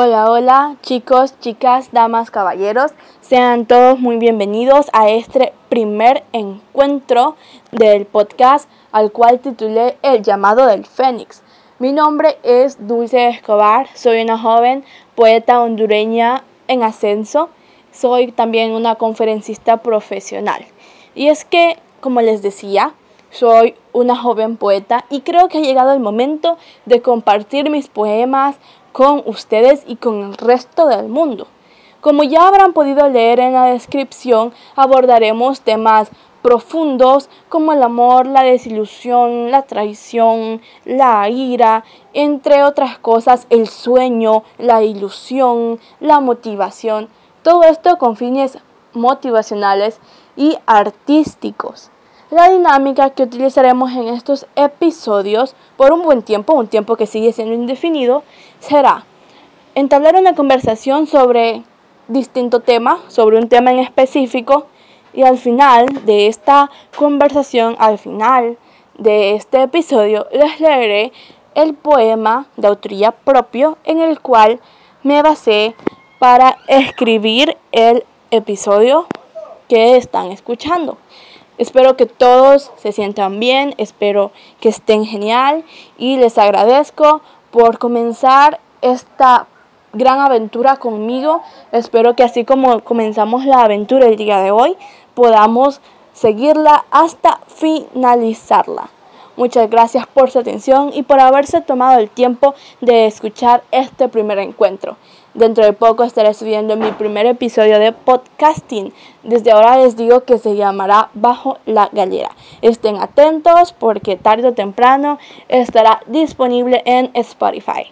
Hola, hola chicos, chicas, damas, caballeros. Sean todos muy bienvenidos a este primer encuentro del podcast al cual titulé El llamado del Fénix. Mi nombre es Dulce Escobar, soy una joven poeta hondureña en ascenso. Soy también una conferencista profesional. Y es que, como les decía, soy una joven poeta y creo que ha llegado el momento de compartir mis poemas, con ustedes y con el resto del mundo. Como ya habrán podido leer en la descripción, abordaremos temas profundos como el amor, la desilusión, la traición, la ira, entre otras cosas, el sueño, la ilusión, la motivación. Todo esto con fines motivacionales y artísticos. La dinámica que utilizaremos en estos episodios por un buen tiempo, un tiempo que sigue siendo indefinido, será entablar una conversación sobre distinto tema, sobre un tema en específico, y al final de esta conversación, al final de este episodio, les leeré el poema de autoría propio en el cual me basé para escribir el episodio que están escuchando. Espero que todos se sientan bien, espero que estén genial y les agradezco por comenzar esta gran aventura conmigo. Espero que así como comenzamos la aventura el día de hoy, podamos seguirla hasta finalizarla. Muchas gracias por su atención y por haberse tomado el tiempo de escuchar este primer encuentro. Dentro de poco estaré subiendo mi primer episodio de podcasting. Desde ahora les digo que se llamará Bajo la Gallera. Estén atentos porque tarde o temprano estará disponible en Spotify.